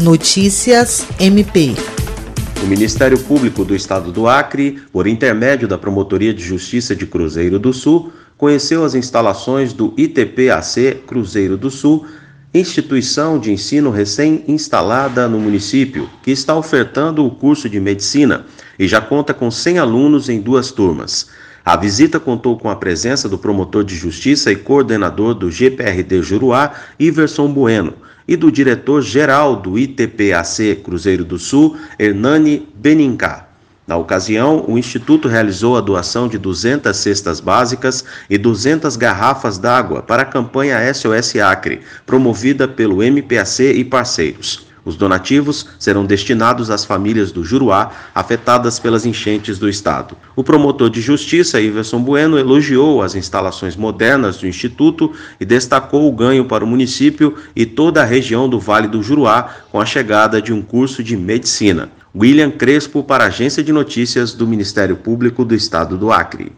Notícias MP. O Ministério Público do Estado do Acre, por intermédio da Promotoria de Justiça de Cruzeiro do Sul, conheceu as instalações do ITPAC Cruzeiro do Sul, instituição de ensino recém-instalada no município, que está ofertando o curso de medicina e já conta com 100 alunos em duas turmas. A visita contou com a presença do promotor de justiça e coordenador do GPRD Juruá, Iverson Bueno, e do diretor-geral do ITPAC Cruzeiro do Sul, Hernani Benincá. Na ocasião, o Instituto realizou a doação de 200 cestas básicas e 200 garrafas d'água para a campanha SOS Acre, promovida pelo MPAC e parceiros. Os donativos serão destinados às famílias do Juruá afetadas pelas enchentes do estado. O promotor de justiça, Iverson Bueno, elogiou as instalações modernas do Instituto e destacou o ganho para o município e toda a região do Vale do Juruá com a chegada de um curso de medicina. William Crespo, para a Agência de Notícias do Ministério Público do Estado do Acre.